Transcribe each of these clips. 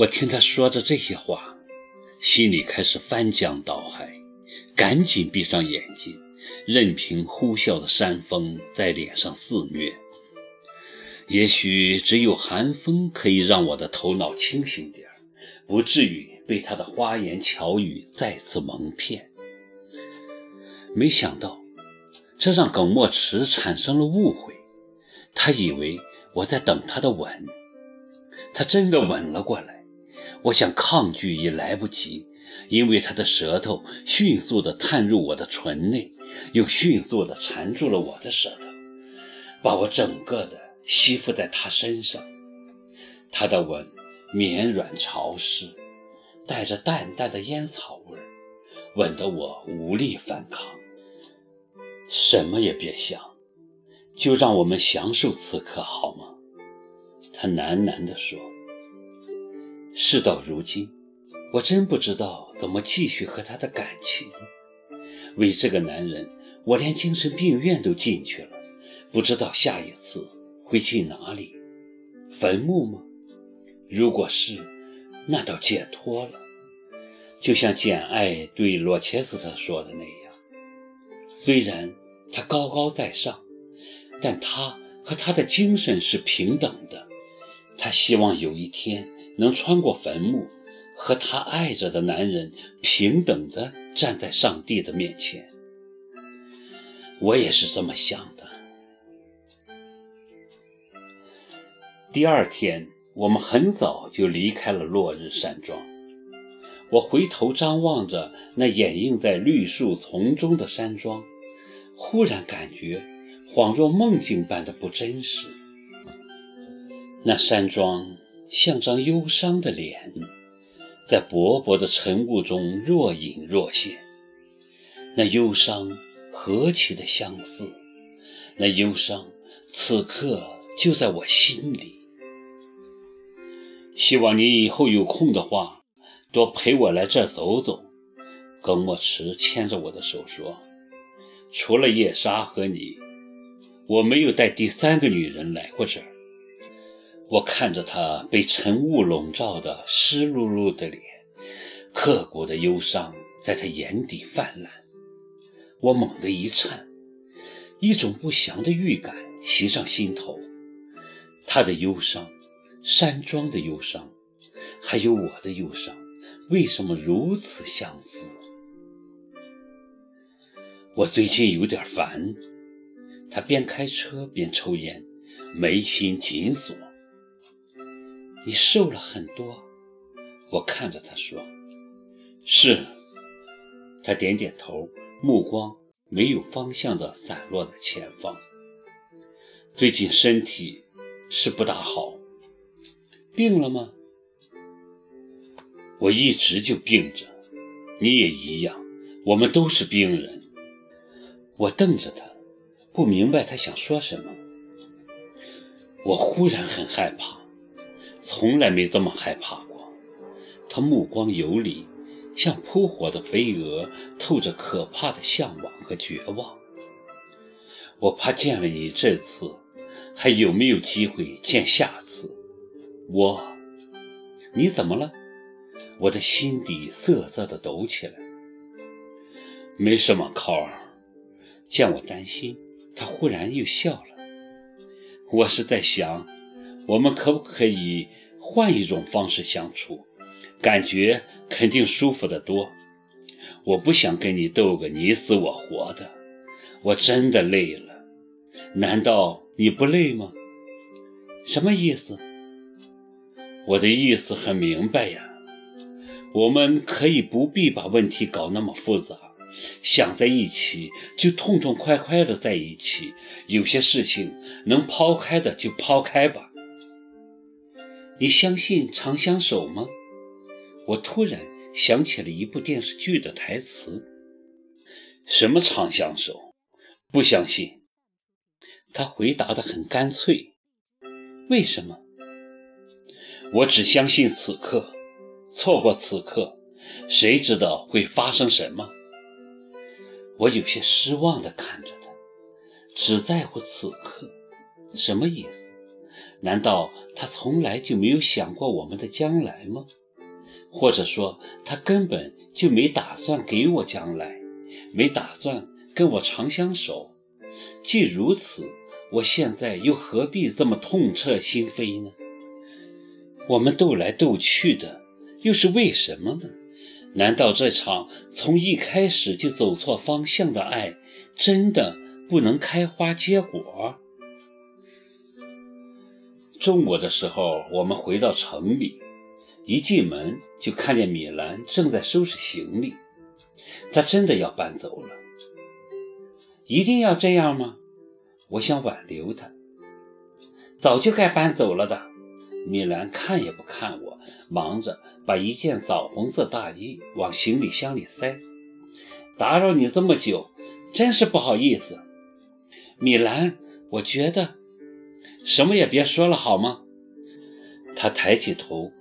我听他说着这些话，心里开始翻江倒海，赶紧闭上眼睛，任凭呼啸的山风在脸上肆虐。也许只有寒风可以让我的头脑清醒点不至于被他的花言巧语再次蒙骗。没想到，这让耿墨池产生了误会，他以为我在等他的吻，他真的吻了过来。我想抗拒也来不及，因为他的舌头迅速地探入我的唇内，又迅速地缠住了我的舌头，把我整个的吸附在他身上。他的吻绵软潮湿，带着淡淡的烟草味，吻得我无力反抗。什么也别想，就让我们享受此刻好吗？他喃喃地说。事到如今，我真不知道怎么继续和他的感情。为这个男人，我连精神病院都进去了，不知道下一次会进哪里？坟墓吗？如果是，那倒解脱了。就像简爱对罗切斯特说的那样，虽然他高高在上，但他和他的精神是平等的。他希望有一天。能穿过坟墓，和他爱着的男人平等的站在上帝的面前。我也是这么想的。第二天，我们很早就离开了落日山庄。我回头张望着那掩映在绿树丛中的山庄，忽然感觉恍若梦境般的不真实。那山庄。像张忧伤的脸，在薄薄的晨雾中若隐若现。那忧伤何其的相似，那忧伤此刻就在我心里。希望你以后有空的话，多陪我来这走走。耿墨池牵着我的手说：“除了叶莎和你，我没有带第三个女人来过这儿。”我看着他被晨雾笼罩的湿漉漉的脸，刻骨的忧伤在他眼底泛滥。我猛地一颤，一种不祥的预感袭上心头。他的忧伤，山庄的忧伤，还有我的忧伤，为什么如此相似？我最近有点烦。他边开车边抽烟，眉心紧锁。你瘦了很多，我看着他说：“是。”他点点头，目光没有方向的散落在前方。最近身体是不大好，病了吗？我一直就病着，你也一样，我们都是病人。我瞪着他，不明白他想说什么。我忽然很害怕。从来没这么害怕过。他目光游离，像扑火的飞蛾，透着可怕的向往和绝望。我怕见了你这次，还有没有机会见下次？我，你怎么了？我的心底瑟瑟的抖起来。没什么，考尔。见我担心，他忽然又笑了。我是在想。我们可不可以换一种方式相处？感觉肯定舒服得多。我不想跟你斗个你死我活的，我真的累了。难道你不累吗？什么意思？我的意思很明白呀。我们可以不必把问题搞那么复杂，想在一起就痛痛快快的在一起。有些事情能抛开的就抛开吧。你相信长相守吗？我突然想起了一部电视剧的台词。什么长相守？不相信。他回答的很干脆。为什么？我只相信此刻。错过此刻，谁知道会发生什么？我有些失望地看着他，只在乎此刻，什么意思？难道他从来就没有想过我们的将来吗？或者说，他根本就没打算给我将来，没打算跟我长相守？既如此，我现在又何必这么痛彻心扉呢？我们斗来斗去的，又是为什么呢？难道这场从一开始就走错方向的爱，真的不能开花结果？中午的时候，我们回到城里，一进门就看见米兰正在收拾行李。她真的要搬走了？一定要这样吗？我想挽留她。早就该搬走了的。米兰看也不看我，忙着把一件枣红色大衣往行李箱里塞。打扰你这么久，真是不好意思，米兰。我觉得什么也别说了，好吗？他抬起头，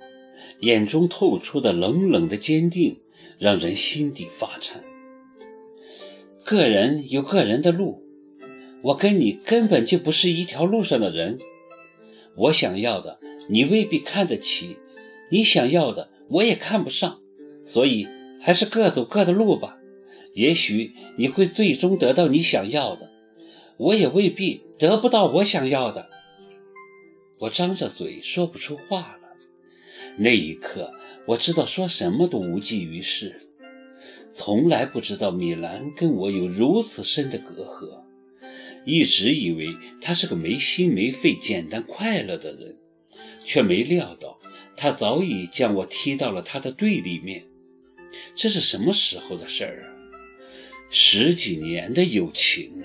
眼中透出的冷冷的坚定，让人心底发颤。个人有个人的路，我跟你根本就不是一条路上的人。我想要的。你未必看得起，你想要的我也看不上，所以还是各走各的路吧。也许你会最终得到你想要的，我也未必得不到我想要的。我张着嘴说不出话了。那一刻，我知道说什么都无济于事。从来不知道米兰跟我有如此深的隔阂，一直以为他是个没心没肺、简单快乐的人。却没料到，他早已将我踢到了他的对立面。这是什么时候的事儿啊？十几年的友情。